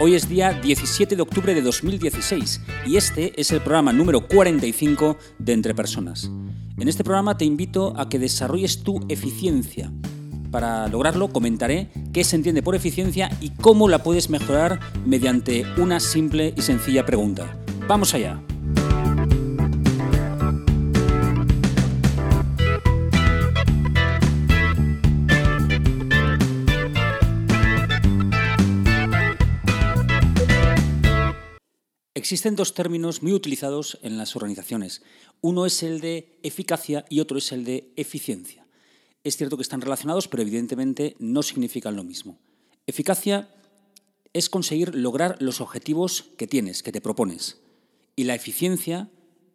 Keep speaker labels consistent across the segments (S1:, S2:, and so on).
S1: Hoy es día 17 de octubre de 2016 y este es el programa número 45 de Entre Personas. En este programa te invito a que desarrolles tu eficiencia. Para lograrlo comentaré qué se entiende por eficiencia y cómo la puedes mejorar mediante una simple y sencilla pregunta. ¡Vamos allá! Existen dos términos muy utilizados en las organizaciones. Uno es el de eficacia y otro es el de eficiencia. Es cierto que están relacionados, pero evidentemente no significan lo mismo. Eficacia es conseguir lograr los objetivos que tienes, que te propones. Y la eficiencia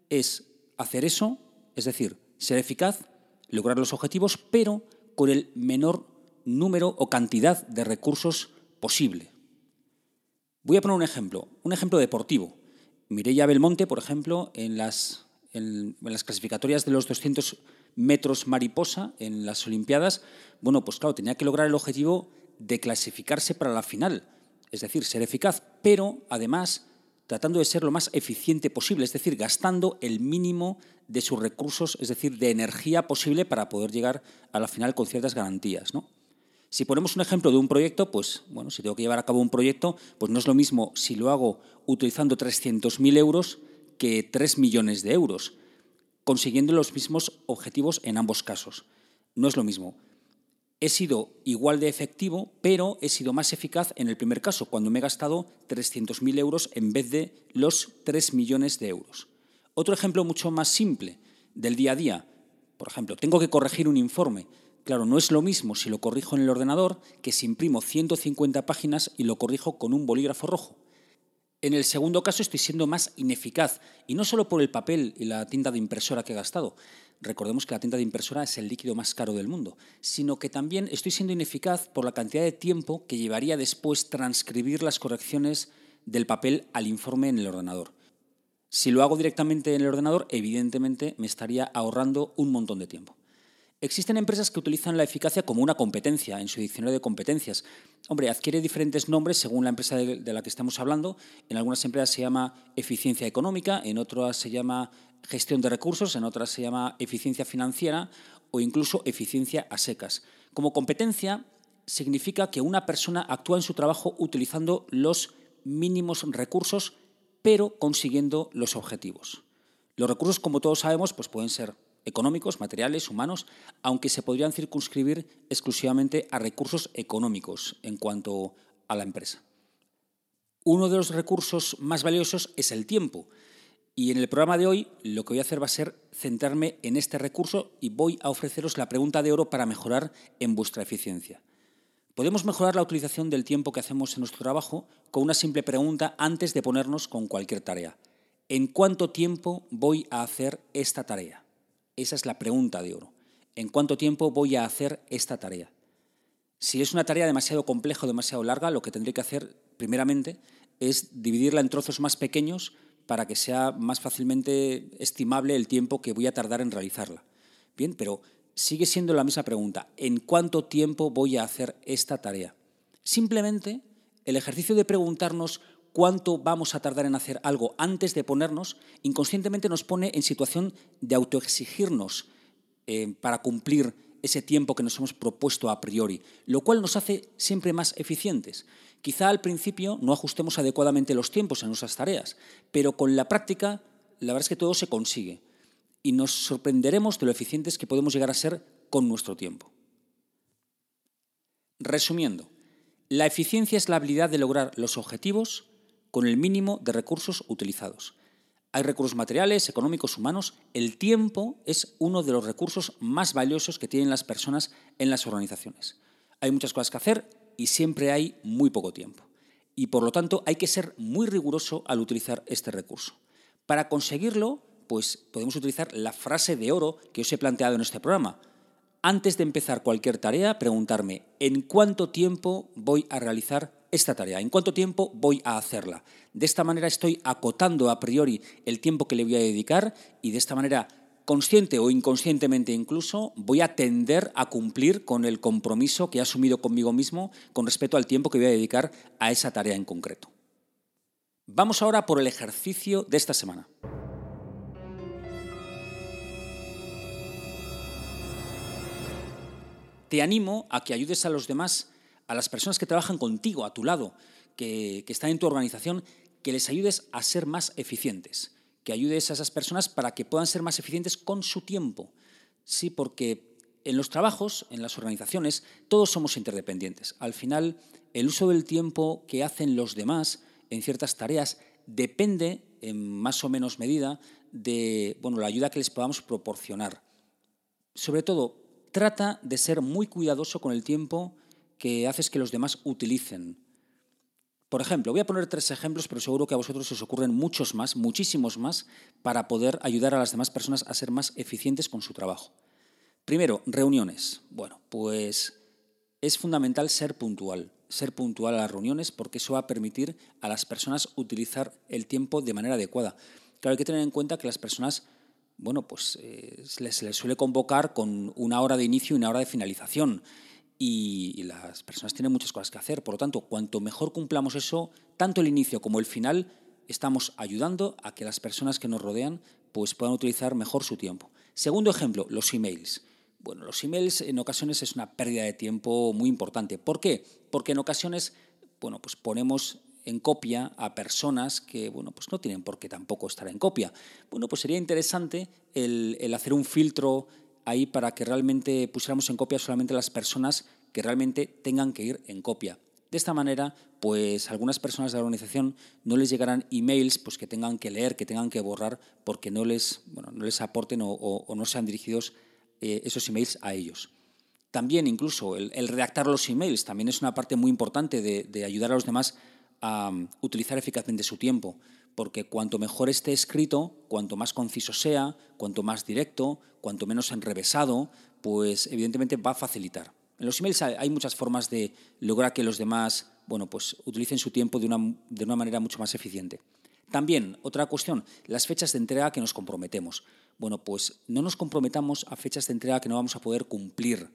S1: es hacer eso, es decir, ser eficaz, lograr los objetivos, pero con el menor número o cantidad de recursos posible. Voy a poner un ejemplo, un ejemplo deportivo. Mireia Belmonte, por ejemplo, en las, en, las clasificatorias de los 200 metros mariposa en las Olimpiadas, bueno, pues claro, tenía que lograr el objetivo de clasificarse para la final, es decir, ser eficaz, pero además tratando de ser lo más eficiente posible, es decir, gastando el mínimo de sus recursos, es decir, de energía posible para poder llegar a la final con ciertas garantías, ¿no? Si ponemos un ejemplo de un proyecto, pues bueno, si tengo que llevar a cabo un proyecto, pues no es lo mismo si lo hago utilizando 300.000 euros que 3 millones de euros, consiguiendo los mismos objetivos en ambos casos. No es lo mismo. He sido igual de efectivo, pero he sido más eficaz en el primer caso, cuando me he gastado 300.000 euros en vez de los 3 millones de euros. Otro ejemplo mucho más simple del día a día. Por ejemplo, tengo que corregir un informe Claro, no es lo mismo si lo corrijo en el ordenador que si imprimo 150 páginas y lo corrijo con un bolígrafo rojo. En el segundo caso estoy siendo más ineficaz, y no solo por el papel y la tinta de impresora que he gastado, recordemos que la tinta de impresora es el líquido más caro del mundo, sino que también estoy siendo ineficaz por la cantidad de tiempo que llevaría después transcribir las correcciones del papel al informe en el ordenador. Si lo hago directamente en el ordenador, evidentemente me estaría ahorrando un montón de tiempo. Existen empresas que utilizan la eficacia como una competencia en su diccionario de competencias. Hombre, adquiere diferentes nombres según la empresa de, la que estamos hablando. En algunas empresas se llama eficiencia económica, en otras se llama gestión de recursos, en otras se llama eficiencia financiera o incluso eficiencia a secas. Como competencia significa que una persona actúa en su trabajo utilizando los mínimos recursos, pero consiguiendo los objetivos. Los recursos, como todos sabemos, pues pueden ser económicos, materiales, humanos, aunque se podrían circunscribir exclusivamente a recursos económicos en cuanto a la empresa. Uno de los recursos más valiosos es el tiempo. Y en el programa de hoy lo que voy a hacer va a ser centrarme en este recurso y voy a ofreceros la pregunta de oro para mejorar en vuestra eficiencia. Podemos mejorar la utilización del tiempo que hacemos en nuestro trabajo con una simple pregunta antes de ponernos con cualquier tarea. ¿En cuánto tiempo voy a hacer esta tarea? Esa es la pregunta de oro. ¿En cuánto tiempo voy a hacer esta tarea? Si es una tarea demasiado compleja o demasiado larga, lo que tendré que hacer primeramente es dividirla en trozos más pequeños para que sea más fácilmente estimable el tiempo que voy a tardar en realizarla. Bien, pero sigue siendo la misma pregunta. ¿En cuánto tiempo voy a hacer esta tarea? Simplemente el ejercicio de preguntarnos cuánto vamos a tardar en hacer algo antes de ponernos, inconscientemente nos pone en situación de autoexigirnos eh, para cumplir ese tiempo que nos hemos propuesto a priori, lo cual nos hace siempre más eficientes. Quizá al principio no ajustemos adecuadamente los tiempos en nuestras tareas, pero con la práctica la verdad es que todo se consigue y nos sorprenderemos de lo eficientes que podemos llegar a ser con nuestro tiempo. Resumiendo, la eficiencia es la habilidad de lograr los objetivos con el mínimo de recursos utilizados. Hay recursos materiales, económicos, humanos. El tiempo es uno de los recursos más valiosos que tienen las personas en las organizaciones. Hay muchas cosas que hacer y siempre hay muy poco tiempo. Y por lo tanto hay que ser muy riguroso al utilizar este recurso. Para conseguirlo, pues podemos utilizar la frase de oro que os he planteado en este programa. Antes de empezar cualquier tarea, preguntarme ¿en cuánto tiempo voy a realizar esta tarea? ¿En cuánto tiempo voy a hacerla? De esta manera estoy acotando a priori el tiempo que le voy a dedicar y de esta manera consciente o inconscientemente incluso, voy a tender a cumplir con el compromiso que he asumido conmigo mismo con respecto al tiempo que voy a dedicar a esa tarea en concreto. Vamos ahora por el ejercicio de esta semana. Te animo a que ayudes a los demás, a las personas que trabajan contigo, a tu lado, que, están en tu organización, que les ayudes a ser más eficientes que ayudes a esas personas para que puedan ser más eficientes con su tiempo. Sí, porque en los trabajos, en las organizaciones, todos somos interdependientes. Al final, el uso del tiempo que hacen los demás en ciertas tareas depende, en más o menos medida, de bueno, la ayuda que les podamos proporcionar. Sobre todo, trata de ser muy cuidadoso con el tiempo que haces que los demás utilicen. Por ejemplo, voy a poner tres ejemplos, pero seguro que a vosotros os ocurren muchos más, muchísimos más, para poder ayudar a las demás personas a ser más eficientes con su trabajo. Primero, reuniones. Bueno, pues es fundamental ser puntual, ser puntual a las reuniones porque eso va a permitir a las personas utilizar el tiempo de manera adecuada. Claro, hay que tener en cuenta que las personas, bueno, pues eh, se les suele convocar con una hora de inicio y una hora de finalización y, las personas tienen muchas cosas que hacer. Por lo tanto, cuanto mejor cumplamos eso, tanto el inicio como el final, estamos ayudando a que las personas que nos rodean pues, puedan utilizar mejor su tiempo. Segundo ejemplo, los emails. Bueno, los emails en ocasiones es una pérdida de tiempo muy importante. ¿Por qué? Porque en ocasiones bueno, pues ponemos en copia a personas que bueno, pues no tienen por qué tampoco estar en copia. Bueno, pues sería interesante el, el hacer un filtro ahí para que realmente pusiéramos en copia solamente las personas que realmente tengan que ir en copia. De esta manera, pues algunas personas de la organización no les llegarán emails pues, que tengan que leer, que tengan que borrar, porque no les, bueno, no les aporten o, no sean dirigidos eh, esos emails a ellos. También incluso el, redactar los emails también es una parte muy importante de ayudar a los demás a um, utilizar eficazmente su tiempo, porque cuanto mejor esté escrito, cuanto más conciso sea, cuanto más directo, cuanto menos enrevesado, pues evidentemente va a facilitar. En los emails hay muchas formas de lograr que los demás bueno, pues utilicen su tiempo de una, de una manera mucho más eficiente. También, otra cuestión, las fechas de entrega que nos comprometemos. Bueno, pues no nos comprometamos a fechas de entrega que no vamos a poder cumplir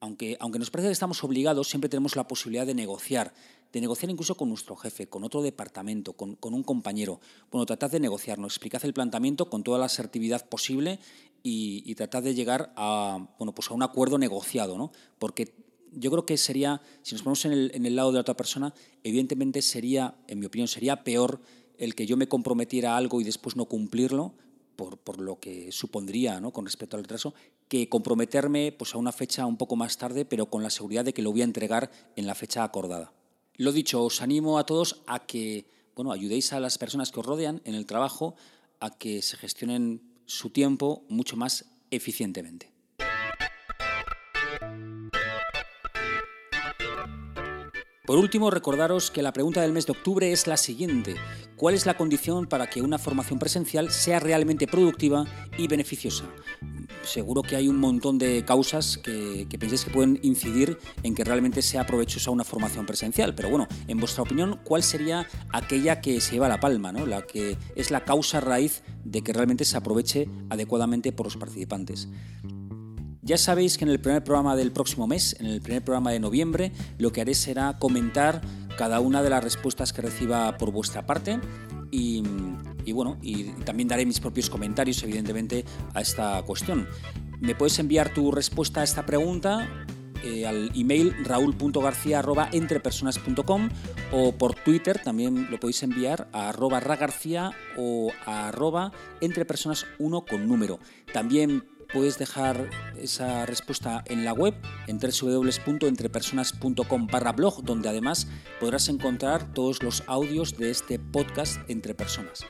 S1: aunque, aunque nos parece que estamos obligados, siempre tenemos la posibilidad de negociar, de negociar incluso con nuestro jefe, con otro departamento, con, un compañero. Bueno, tratad de negociarnos, explicad el planteamiento con toda la asertividad posible y, y tratad de llegar a, bueno, pues a un acuerdo negociado, ¿no? Porque yo creo que sería, si nos ponemos en el, en el lado de la otra persona, evidentemente sería, en mi opinión, sería peor el que yo me comprometiera a algo y después no cumplirlo, por, lo que supondría ¿no? con respecto al retraso, que comprometerme pues, a una fecha un poco más tarde, pero con la seguridad de que lo voy a entregar en la fecha acordada. Lo dicho, os animo a todos a que bueno, ayudéis a las personas que os rodean en el trabajo a que se gestionen su tiempo mucho más eficientemente. Por último, recordaros que la pregunta del mes de octubre es la siguiente. ¿Cuál es la condición para que una formación presencial sea realmente productiva y beneficiosa? Seguro que hay un montón de causas que, penséis que pueden incidir en que realmente sea provechosa una formación presencial, pero bueno, en vuestra opinión, ¿cuál sería aquella que se lleva la palma, ¿no? la que es la causa raíz de que realmente se aproveche adecuadamente por los participantes? Ya sabéis que en el primer programa del próximo mes, en el primer programa de noviembre, lo que haré será comentar cada una de las respuestas que reciba por vuestra parte y, bueno, y también daré mis propios comentarios, evidentemente, a esta cuestión. Me puedes enviar tu respuesta a esta pregunta eh, al email raúl.garcía.entrepersonas.com o por Twitter también lo podéis enviar a arroba ragarcía o a arroba entrepersonas1 con número. También puedes dejar esa respuesta en la web en www.entrepersonas.com barra blog, donde además podrás encontrar todos los audios de este podcast Entre Personas.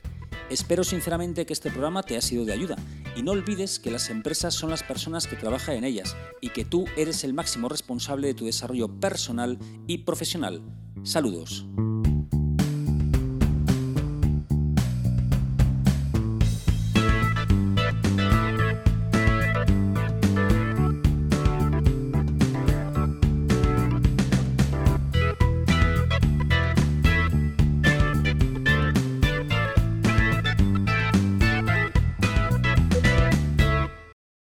S1: Espero sinceramente que este programa te haya sido de ayuda y no olvides que las empresas son las personas que trabajan en ellas y que tú eres el máximo responsable de tu desarrollo personal y profesional. Saludos.